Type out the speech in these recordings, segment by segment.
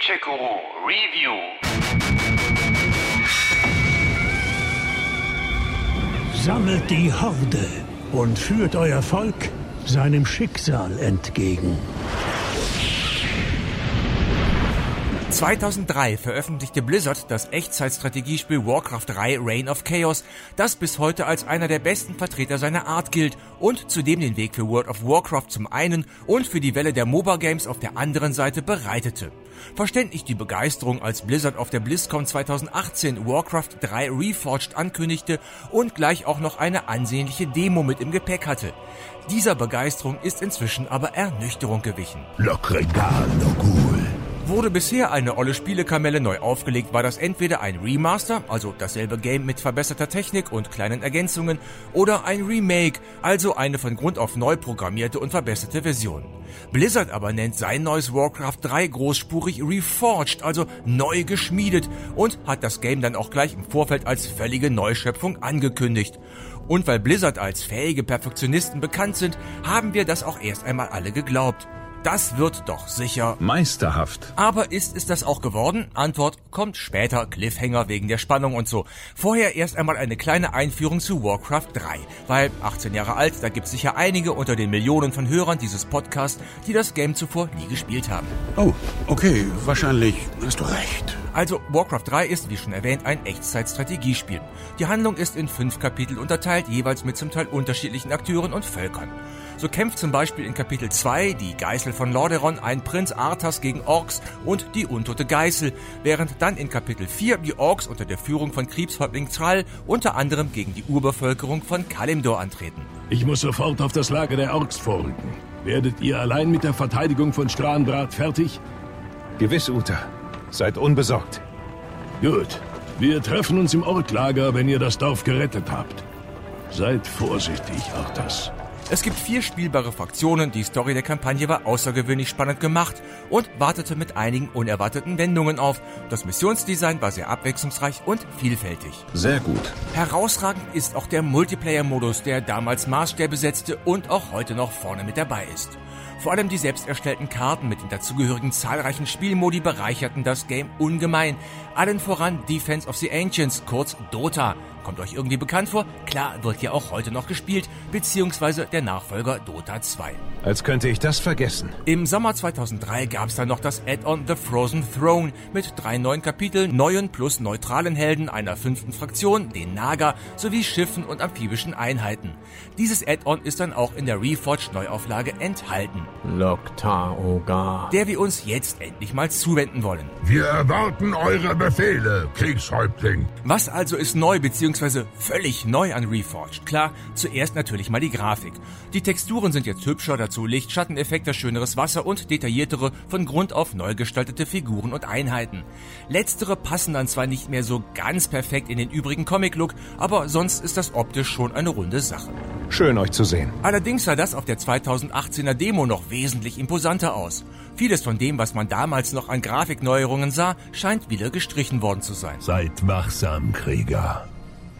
Gencheck-Guru Review. Sammelt die Horde und führt euer Volk seinem Schicksal entgegen. 2003 veröffentlichte Blizzard das Echtzeitstrategiespiel Warcraft 3 Reign of Chaos, das bis heute als einer der besten Vertreter seiner Art gilt und zudem den Weg für World of Warcraft zum einen und für die Welle der MOBA Games auf der anderen Seite bereitete. Verständlich die Begeisterung, als Blizzard auf der BlizzCon 2018 Warcraft 3 Reforged ankündigte und gleich auch noch eine ansehnliche Demo mit im Gepäck hatte. Dieser Begeisterung ist inzwischen aber Ernüchterung gewichen. Lokregal, cool. Wurde bisher eine olle Spielekamelle neu aufgelegt, war das entweder ein Remaster, also dasselbe Game mit verbesserter Technik und kleinen Ergänzungen, oder ein Remake, also eine von Grund auf neu programmierte und verbesserte Version. Blizzard aber nennt sein neues Warcraft 3 großspurig Reforged, also neu geschmiedet und hat das Game dann auch gleich im Vorfeld als völlige Neuschöpfung angekündigt. Und weil Blizzard als fähige Perfektionisten bekannt sind, haben wir das auch erst einmal alle geglaubt. Das wird doch sicher meisterhaft. Aber ist es das auch geworden? Antwort kommt später, Cliffhanger wegen der Spannung und so. Vorher erst einmal eine kleine Einführung zu Warcraft 3, weil 18 Jahre alt, da gibt es sicher einige unter den Millionen von Hörern dieses Podcasts, die das Game zuvor nie gespielt haben. Oh, okay, wahrscheinlich hast du recht. Also Warcraft 3 ist, wie schon erwähnt, ein Echtzeit-Strategiespiel. Die Handlung ist in fünf Kapitel unterteilt, jeweils mit zum Teil unterschiedlichen Akteuren und Völkern. So kämpft zum Beispiel in Kapitel 2 die Geißel von Lordaeron ein Prinz Arthas gegen Orks und die untote Geißel, während dann in Kapitel 4 die Orks unter der Führung von Kriegshäuptling Thrall unter anderem gegen die Urbevölkerung von Kalimdor antreten. Ich muss sofort auf das Lager der Orks vorrücken. Werdet ihr allein mit der Verteidigung von Stranbrat fertig? Gewiss, Uta. Seid unbesorgt. Gut. Wir treffen uns im Orklager, wenn ihr das Dorf gerettet habt. Seid vorsichtig, Arthas. Es gibt vier spielbare Fraktionen, die Story der Kampagne war außergewöhnlich spannend gemacht und wartete mit einigen unerwarteten Wendungen auf. Das Missionsdesign war sehr abwechslungsreich und vielfältig. Sehr gut. Herausragend ist auch der Multiplayer-Modus, der damals Maßstäbe setzte und auch heute noch vorne mit dabei ist. Vor allem die selbst erstellten Karten mit den dazugehörigen zahlreichen Spielmodi bereicherten das Game ungemein. Allen voran Defense of the Ancients, kurz Dota. Kommt euch irgendwie bekannt vor? Klar, wird ja auch heute noch gespielt, beziehungsweise der Nachfolger Dota 2. Als könnte ich das vergessen. Im Sommer 2003 gab es dann noch das Add-on The Frozen Throne mit drei neuen Kapiteln, neuen plus neutralen Helden, einer fünften Fraktion, den Naga, sowie Schiffen und amphibischen Einheiten. Dieses Add-on ist dann auch in der Reforged Neuauflage enthalten. Lokta Oga. Der wir uns jetzt endlich mal zuwenden wollen. Wir erwarten eure Befehle, Kriegshäuptling. Was also ist neu bzw. völlig neu an Reforged? Klar, zuerst natürlich mal die Grafik. Die Texturen sind jetzt hübscher, dazu Licht, Schatteneffekte, schöneres Wasser und detailliertere, von Grund auf neu gestaltete Figuren und Einheiten. Letztere passen dann zwar nicht mehr so ganz perfekt in den übrigen Comic-Look, aber sonst ist das optisch schon eine runde Sache. Schön euch zu sehen. Allerdings sah das auf der 2018er Demo noch wesentlich imposanter aus. Vieles von dem, was man damals noch an Grafikneuerungen sah, scheint wieder gestrichen worden zu sein. Seid wachsam, Krieger.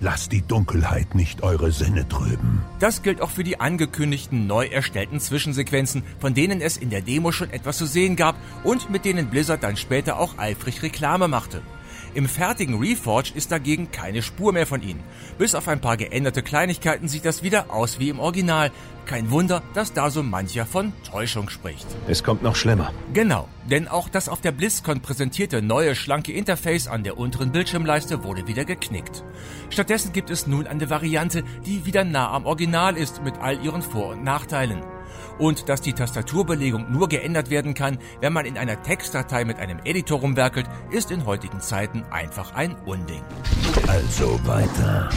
Lasst die Dunkelheit nicht eure Sinne trüben. Das gilt auch für die angekündigten neu erstellten Zwischensequenzen, von denen es in der Demo schon etwas zu sehen gab und mit denen Blizzard dann später auch eifrig Reklame machte. Im fertigen Reforge ist dagegen keine Spur mehr von ihnen. Bis auf ein paar geänderte Kleinigkeiten sieht das wieder aus wie im Original. Kein Wunder, dass da so mancher von Täuschung spricht. Es kommt noch schlimmer. Genau, denn auch das auf der BlizzCon präsentierte neue schlanke Interface an der unteren Bildschirmleiste wurde wieder geknickt. Stattdessen gibt es nun eine Variante, die wieder nah am Original ist mit all ihren Vor- und Nachteilen und dass die Tastaturbelegung nur geändert werden kann, wenn man in einer Textdatei mit einem Editor rumwerkelt, ist in heutigen Zeiten einfach ein Unding. Also weiter.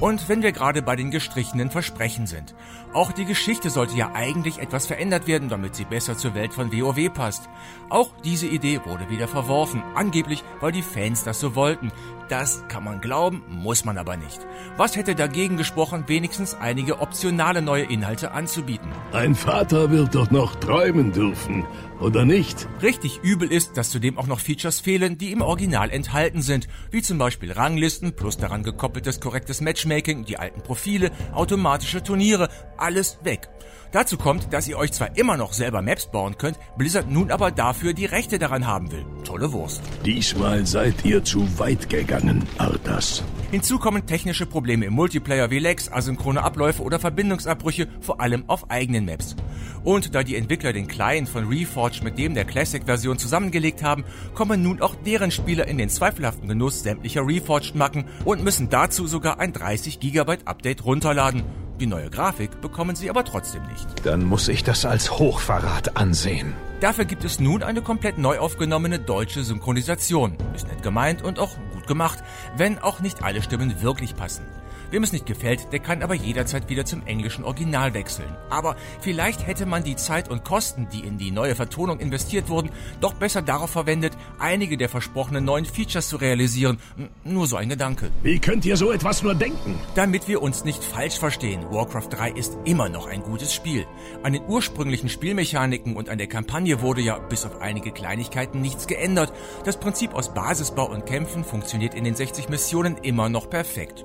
Und wenn wir gerade bei den gestrichenen Versprechen sind. Auch die Geschichte sollte ja eigentlich etwas verändert werden, damit sie besser zur Welt von WoW passt. Auch diese Idee wurde wieder verworfen, angeblich weil die Fans das so wollten. Das kann man glauben, muss man aber nicht. Was hätte dagegen gesprochen, wenigstens einige optionale neue Inhalte anzubieten? Ein Vater wird doch noch träumen dürfen, oder nicht? Richtig übel ist, dass zudem auch noch Features fehlen, die im Original enthalten sind, wie zum Beispiel Ranglisten plus daran gekoppeltes korrektes Matchmaking Matchmaking, die alten Profile, automatische Turniere, alles weg. Dazu kommt, dass ihr euch zwar immer noch selber Maps bauen könnt, Blizzard nun aber dafür die Rechte daran haben will. Tolle Wurst. Diesmal seid ihr zu weit gegangen, Arthas. Hinzu kommen technische Probleme im Multiplayer wie Lags, asynchrone Abläufe oder Verbindungsabbrüche, vor allem auf eigenen Maps. Und da die Entwickler den Client von Reforged mit dem der Classic-Version zusammengelegt haben, kommen nun auch deren Spieler in den zweifelhaften Genuss sämtlicher Reforged-Macken und müssen dazu sogar ein 30 GB Update runterladen. Die neue Grafik bekommen sie aber trotzdem nicht. Dann muss ich das als Hochverrat ansehen. Dafür gibt es nun eine komplett neu aufgenommene deutsche Synchronisation. Ist nett gemeint und auch gut gemacht, wenn auch nicht alle Stimmen wirklich passen. Wem es nicht gefällt, der kann aber jederzeit wieder zum englischen Original wechseln. Aber vielleicht hätte man die Zeit und Kosten, die in die neue Vertonung investiert wurden, doch besser darauf verwendet, einige der versprochenen neuen Features zu realisieren. Nur so ein Gedanke. Wie könnt ihr so etwas nur denken? Damit wir uns nicht falsch verstehen, Warcraft 3 ist immer noch ein gutes Spiel. An den ursprünglichen Spielmechaniken und an der Kampagne wurde ja bis auf einige Kleinigkeiten nichts geändert. Das Prinzip aus Basisbau und Kämpfen funktioniert in den 60 Missionen immer noch perfekt.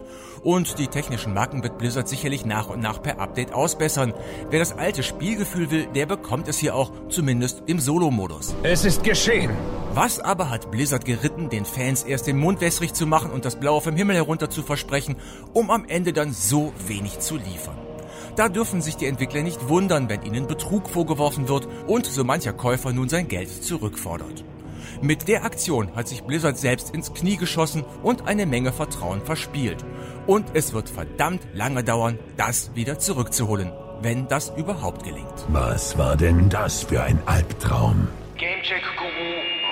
Und die technischen Marken wird Blizzard sicherlich nach und nach per Update ausbessern. Wer das alte Spielgefühl will, der bekommt es hier auch, zumindest im Solo-Modus. Es ist geschehen. Was aber hat Blizzard geritten, den Fans erst den Mund wässrig zu machen und das Blaue vom Himmel herunter zu versprechen, um am Ende dann so wenig zu liefern? Da dürfen sich die Entwickler nicht wundern, wenn ihnen Betrug vorgeworfen wird und so mancher Käufer nun sein Geld zurückfordert. Mit der Aktion hat sich Blizzard selbst ins Knie geschossen und eine Menge Vertrauen verspielt. Und es wird verdammt lange dauern, das wieder zurückzuholen, wenn das überhaupt gelingt. Was war denn das für ein Albtraum? Gamecheck Guru